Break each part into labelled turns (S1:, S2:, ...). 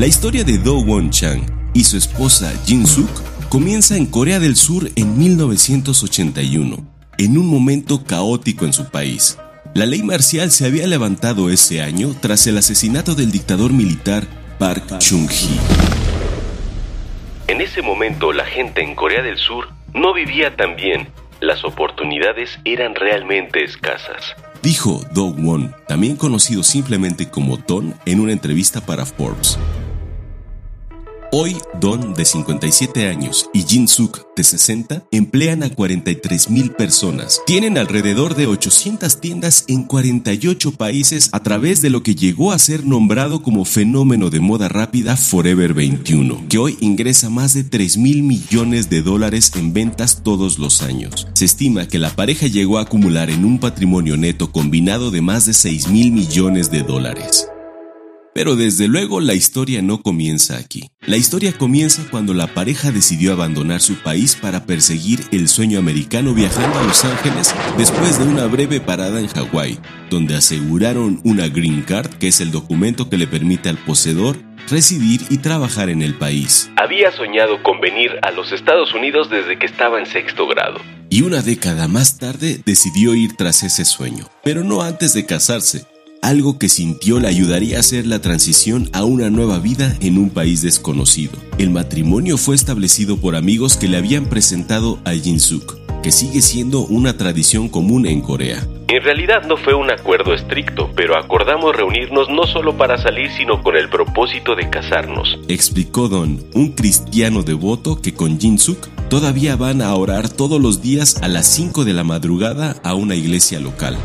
S1: La historia de Do Won Chang y su esposa Jin Suk comienza en Corea del Sur en 1981, en un momento caótico en su país. La ley marcial se había levantado ese año tras el asesinato del dictador militar Park Chung-hee.
S2: En ese momento la gente en Corea del Sur no vivía tan bien, las oportunidades eran realmente escasas.
S1: Dijo Do Won, también conocido simplemente como Don, en una entrevista para Forbes. Hoy, Don, de 57 años, y Jin Suk, de 60, emplean a 43 mil personas. Tienen alrededor de 800 tiendas en 48 países a través de lo que llegó a ser nombrado como fenómeno de moda rápida Forever 21, que hoy ingresa más de 3 mil millones de dólares en ventas todos los años. Se estima que la pareja llegó a acumular en un patrimonio neto combinado de más de 6 mil millones de dólares. Pero desde luego la historia no comienza aquí. La historia comienza cuando la pareja decidió abandonar su país para perseguir el sueño americano viajando a Los Ángeles después de una breve parada en Hawái, donde aseguraron una green card, que es el documento que le permite al poseedor residir y trabajar en el país.
S2: Había soñado con venir a los Estados Unidos desde que estaba en sexto grado.
S1: Y una década más tarde decidió ir tras ese sueño, pero no antes de casarse, algo que sintió le ayudaría a hacer la transición a una nueva vida en un país desconocido. El matrimonio fue establecido por amigos que le habían presentado a Jin Suk, que sigue siendo una tradición común en Corea.
S2: En realidad no fue un acuerdo estricto, pero acordamos reunirnos no solo para salir, sino con el propósito de casarnos.
S1: Explicó Don, un cristiano devoto que con Jin Suk todavía van a orar todos los días a las 5 de la madrugada a una iglesia local.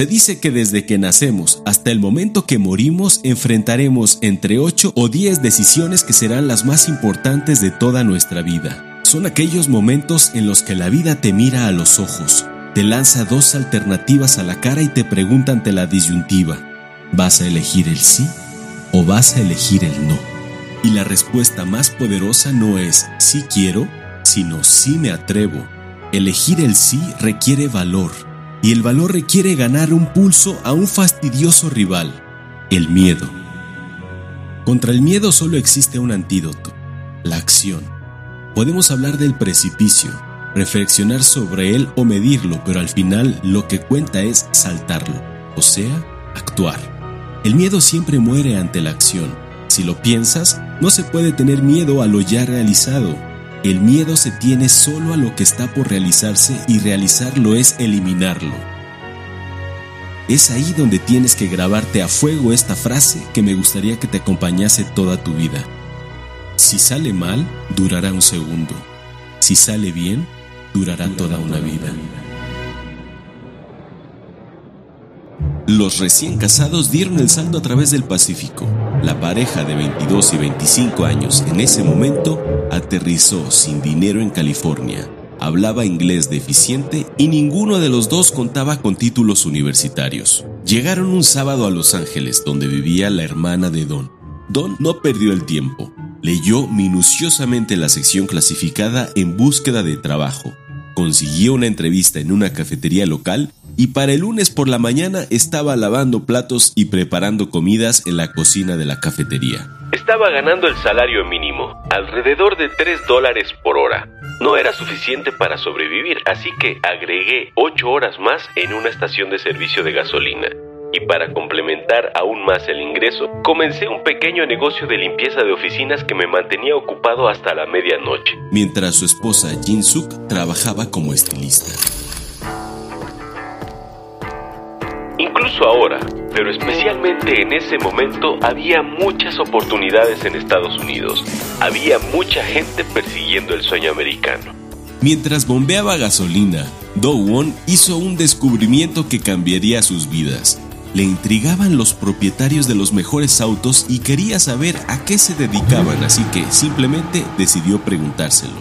S1: Se dice que desde que nacemos hasta el momento que morimos enfrentaremos entre 8 o 10 decisiones que serán las más importantes de toda nuestra vida. Son aquellos momentos en los que la vida te mira a los ojos, te lanza dos alternativas a la cara y te pregunta ante la disyuntiva, ¿vas a elegir el sí o vas a elegir el no? Y la respuesta más poderosa no es sí quiero, sino sí me atrevo. Elegir el sí requiere valor y el valor requiere ganar un pulso a un fastidioso rival, el miedo. Contra el miedo solo existe un antídoto, la acción. Podemos hablar del precipicio, reflexionar sobre él o medirlo, pero al final lo que cuenta es saltarlo, o sea, actuar. El miedo siempre muere ante la acción. Si lo piensas, no se puede tener miedo a lo ya realizado el miedo se tiene solo a lo que está por realizarse y realizarlo es eliminarlo. Es ahí donde tienes que grabarte a fuego esta frase que me gustaría que te acompañase toda tu vida. Si sale mal, durará un segundo. Si sale bien, durará toda una vida. Los recién casados dieron el salto a través del Pacífico. La pareja de 22 y 25 años en ese momento aterrizó sin dinero en California. Hablaba inglés deficiente y ninguno de los dos contaba con títulos universitarios. Llegaron un sábado a Los Ángeles, donde vivía la hermana de Don. Don no perdió el tiempo. Leyó minuciosamente la sección clasificada en búsqueda de trabajo. Consiguió una entrevista en una cafetería local y para el lunes por la mañana estaba lavando platos y preparando comidas en la cocina de la cafetería.
S2: Estaba ganando el salario mínimo, alrededor de 3 dólares por hora. No era suficiente para sobrevivir, así que agregué 8 horas más en una estación de servicio de gasolina. Y para complementar aún más el ingreso, comencé un pequeño negocio de limpieza de oficinas que me mantenía ocupado hasta la medianoche.
S1: Mientras su esposa Jin Suk trabajaba como estilista.
S2: Incluso ahora, pero especialmente en ese momento, había muchas oportunidades en Estados Unidos. Había mucha gente persiguiendo el sueño americano.
S1: Mientras bombeaba gasolina, Do Won hizo un descubrimiento que cambiaría sus vidas. Le intrigaban los propietarios de los mejores autos y quería saber a qué se dedicaban, así que simplemente decidió preguntárselo.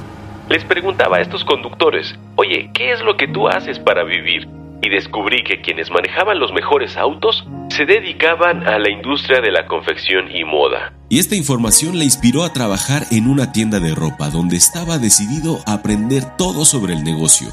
S2: Les preguntaba a estos conductores, oye, ¿qué es lo que tú haces para vivir? Y descubrí que quienes manejaban los mejores autos se dedicaban a la industria de la confección y moda.
S1: Y esta información le inspiró a trabajar en una tienda de ropa donde estaba decidido a aprender todo sobre el negocio.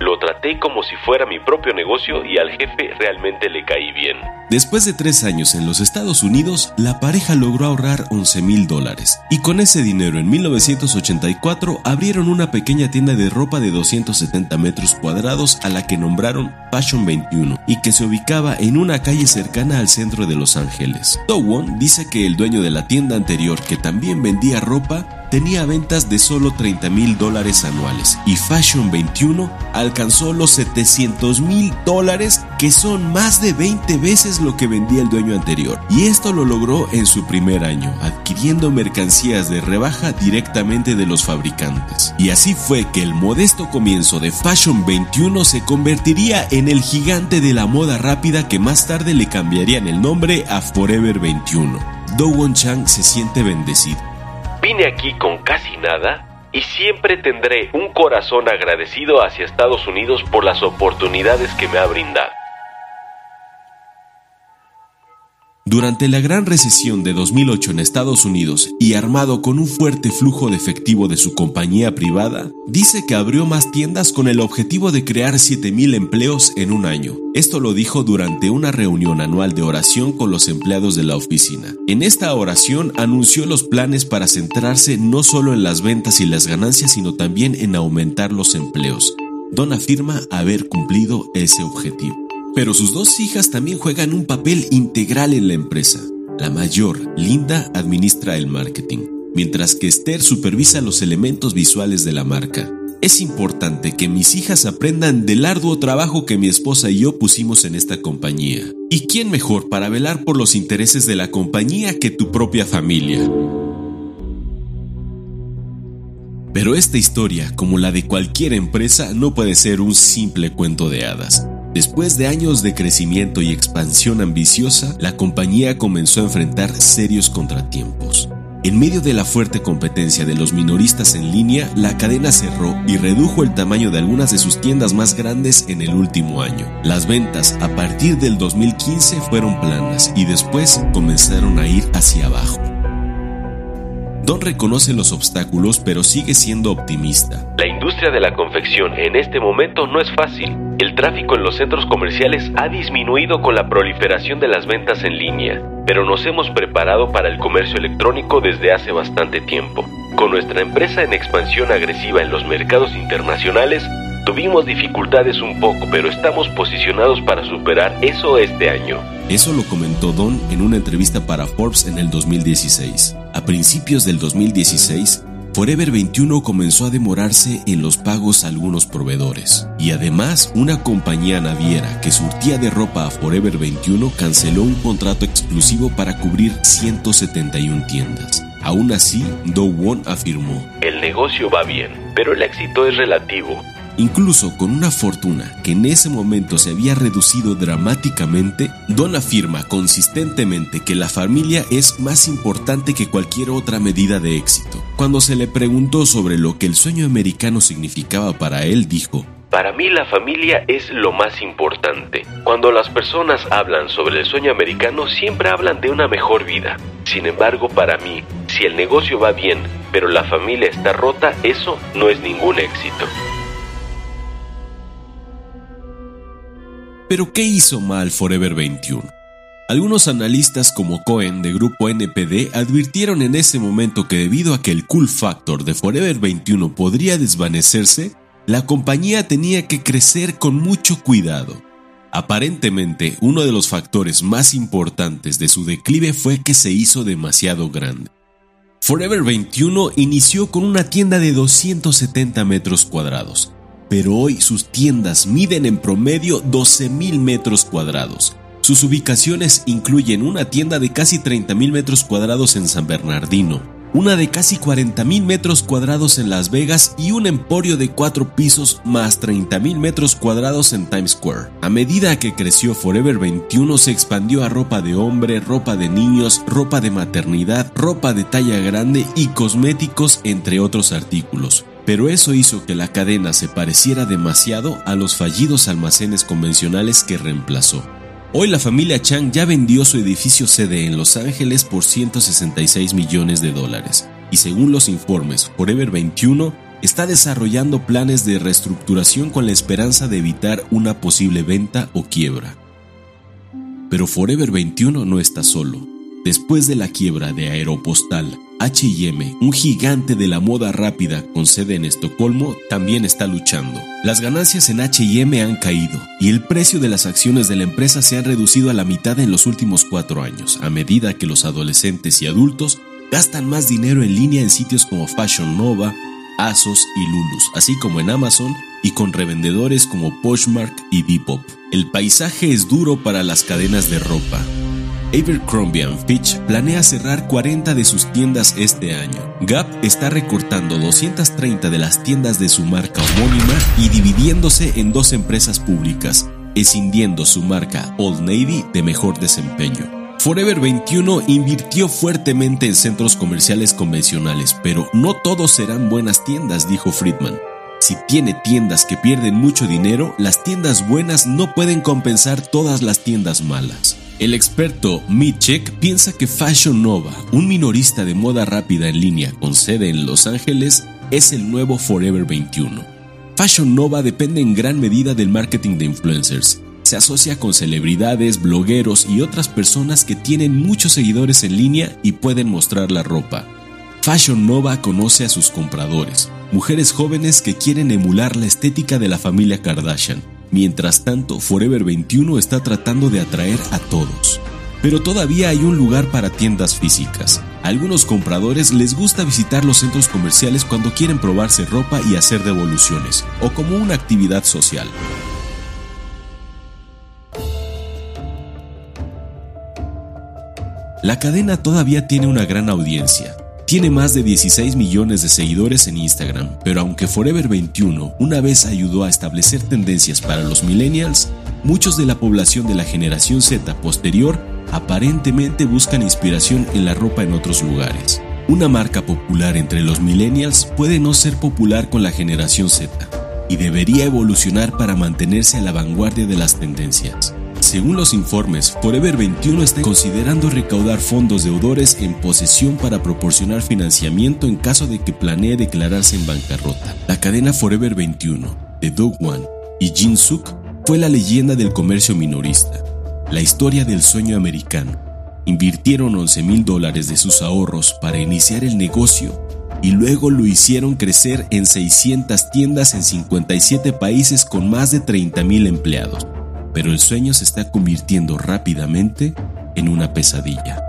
S2: Lo traté como si fuera mi propio negocio y al jefe realmente le caí bien.
S1: Después de tres años en los Estados Unidos, la pareja logró ahorrar 11 mil dólares y con ese dinero en 1984 abrieron una pequeña tienda de ropa de 270 metros cuadrados a la que nombraron Fashion 21 y que se ubicaba en una calle cercana al centro de Los Ángeles. Dowon dice que el dueño de la tienda anterior, que también vendía ropa, tenía ventas de solo 30 mil dólares anuales y Fashion 21 alcanzó los 700 mil dólares que son más de 20 veces lo que vendía el dueño anterior. Y esto lo logró en su primer año, adquiriendo mercancías de rebaja directamente de los fabricantes. Y así fue que el modesto comienzo de Fashion 21 se convertiría en el gigante de la moda rápida que más tarde le cambiarían el nombre a Forever 21. Do Won Chang se siente bendecido
S2: Vine aquí con casi nada y siempre tendré un corazón agradecido hacia Estados Unidos por las oportunidades que me ha brindado.
S1: Durante la gran recesión de 2008 en Estados Unidos y armado con un fuerte flujo de efectivo de su compañía privada, dice que abrió más tiendas con el objetivo de crear 7.000 empleos en un año. Esto lo dijo durante una reunión anual de oración con los empleados de la oficina. En esta oración anunció los planes para centrarse no solo en las ventas y las ganancias, sino también en aumentar los empleos. Don afirma haber cumplido ese objetivo. Pero sus dos hijas también juegan un papel integral en la empresa. La mayor, Linda, administra el marketing, mientras que Esther supervisa los elementos visuales de la marca. Es importante que mis hijas aprendan del arduo trabajo que mi esposa y yo pusimos en esta compañía. ¿Y quién mejor para velar por los intereses de la compañía que tu propia familia? Pero esta historia, como la de cualquier empresa, no puede ser un simple cuento de hadas. Después de años de crecimiento y expansión ambiciosa, la compañía comenzó a enfrentar serios contratiempos. En medio de la fuerte competencia de los minoristas en línea, la cadena cerró y redujo el tamaño de algunas de sus tiendas más grandes en el último año. Las ventas a partir del 2015 fueron planas y después comenzaron a ir hacia abajo. Don reconoce los obstáculos pero sigue siendo optimista.
S2: La industria de la confección en este momento no es fácil. El tráfico en los centros comerciales ha disminuido con la proliferación de las ventas en línea, pero nos hemos preparado para el comercio electrónico desde hace bastante tiempo. Con nuestra empresa en expansión agresiva en los mercados internacionales, Tuvimos dificultades un poco, pero estamos posicionados para superar eso este año.
S1: Eso lo comentó Don en una entrevista para Forbes en el 2016. A principios del 2016, Forever 21 comenzó a demorarse en los pagos a algunos proveedores. Y además, una compañía naviera que surtía de ropa a Forever 21 canceló un contrato exclusivo para cubrir 171 tiendas. Aún así, Do Won afirmó,
S2: El negocio va bien, pero el éxito es relativo.
S1: Incluso con una fortuna que en ese momento se había reducido dramáticamente, Don afirma consistentemente que la familia es más importante que cualquier otra medida de éxito. Cuando se le preguntó sobre lo que el sueño americano significaba para él, dijo,
S2: para mí la familia es lo más importante. Cuando las personas hablan sobre el sueño americano siempre hablan de una mejor vida. Sin embargo, para mí, si el negocio va bien, pero la familia está rota, eso no es ningún éxito.
S1: Pero ¿qué hizo mal Forever 21? Algunos analistas como Cohen de grupo NPD advirtieron en ese momento que debido a que el cool factor de Forever 21 podría desvanecerse, la compañía tenía que crecer con mucho cuidado. Aparentemente, uno de los factores más importantes de su declive fue que se hizo demasiado grande. Forever 21 inició con una tienda de 270 metros cuadrados, pero hoy sus tiendas miden en promedio 12.000 metros cuadrados. Sus ubicaciones incluyen una tienda de casi 30.000 metros cuadrados en San Bernardino, una de casi 40.000 metros cuadrados en Las Vegas y un emporio de cuatro pisos más 30.000 metros cuadrados en Times Square. A medida que creció Forever 21 se expandió a ropa de hombre, ropa de niños, ropa de maternidad, ropa de talla grande y cosméticos entre otros artículos pero eso hizo que la cadena se pareciera demasiado a los fallidos almacenes convencionales que reemplazó. Hoy la familia Chang ya vendió su edificio sede en Los Ángeles por 166 millones de dólares, y según los informes Forever 21, está desarrollando planes de reestructuración con la esperanza de evitar una posible venta o quiebra. Pero Forever 21 no está solo. Después de la quiebra de Aeropostal, HM, un gigante de la moda rápida con sede en Estocolmo, también está luchando. Las ganancias en HM han caído y el precio de las acciones de la empresa se han reducido a la mitad en los últimos cuatro años, a medida que los adolescentes y adultos gastan más dinero en línea en sitios como Fashion Nova, ASOS y Lulus, así como en Amazon y con revendedores como Poshmark y Depop. El paisaje es duro para las cadenas de ropa. Abercrombie Fitch planea cerrar 40 de sus tiendas este año. Gap está recortando 230 de las tiendas de su marca homónima y dividiéndose en dos empresas públicas, escindiendo su marca Old Navy de mejor desempeño. Forever 21 invirtió fuertemente en centros comerciales convencionales, pero no todos serán buenas tiendas, dijo Friedman. Si tiene tiendas que pierden mucho dinero, las tiendas buenas no pueden compensar todas las tiendas malas. El experto Mitchek piensa que Fashion Nova, un minorista de moda rápida en línea con sede en Los Ángeles, es el nuevo Forever 21. Fashion Nova depende en gran medida del marketing de influencers se asocia con celebridades, blogueros y otras personas que tienen muchos seguidores en línea y pueden mostrar la ropa. Fashion Nova conoce a sus compradores, mujeres jóvenes que quieren emular la estética de la familia Kardashian. Mientras tanto, Forever 21 está tratando de atraer a todos. Pero todavía hay un lugar para tiendas físicas. A algunos compradores les gusta visitar los centros comerciales cuando quieren probarse ropa y hacer devoluciones, o como una actividad social. La cadena todavía tiene una gran audiencia. Tiene más de 16 millones de seguidores en Instagram, pero aunque Forever 21 una vez ayudó a establecer tendencias para los millennials, muchos de la población de la generación Z posterior aparentemente buscan inspiración en la ropa en otros lugares. Una marca popular entre los millennials puede no ser popular con la generación Z y debería evolucionar para mantenerse a la vanguardia de las tendencias. Según los informes, Forever 21 está considerando recaudar fondos deudores en posesión para proporcionar financiamiento en caso de que planee declararse en bancarrota. La cadena Forever 21 de Doug Wan y Jin Suk fue la leyenda del comercio minorista, la historia del sueño americano. Invirtieron 11 mil dólares de sus ahorros para iniciar el negocio y luego lo hicieron crecer en 600 tiendas en 57 países con más de 30 mil empleados pero el sueño se está convirtiendo rápidamente en una pesadilla.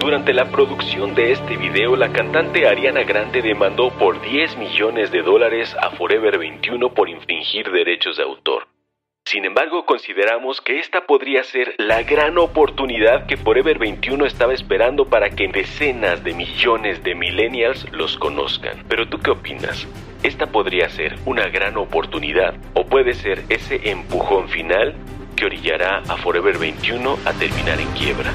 S2: Durante la producción de este video, la cantante Ariana Grande demandó por 10 millones de dólares a Forever 21 por infringir derechos de autor. Sin embargo, consideramos que esta podría ser la gran oportunidad que Forever 21 estaba esperando para que decenas de millones de millennials los conozcan. Pero tú qué opinas? Esta podría ser una gran oportunidad o puede ser ese empujón final que orillará a Forever 21 a terminar en quiebra.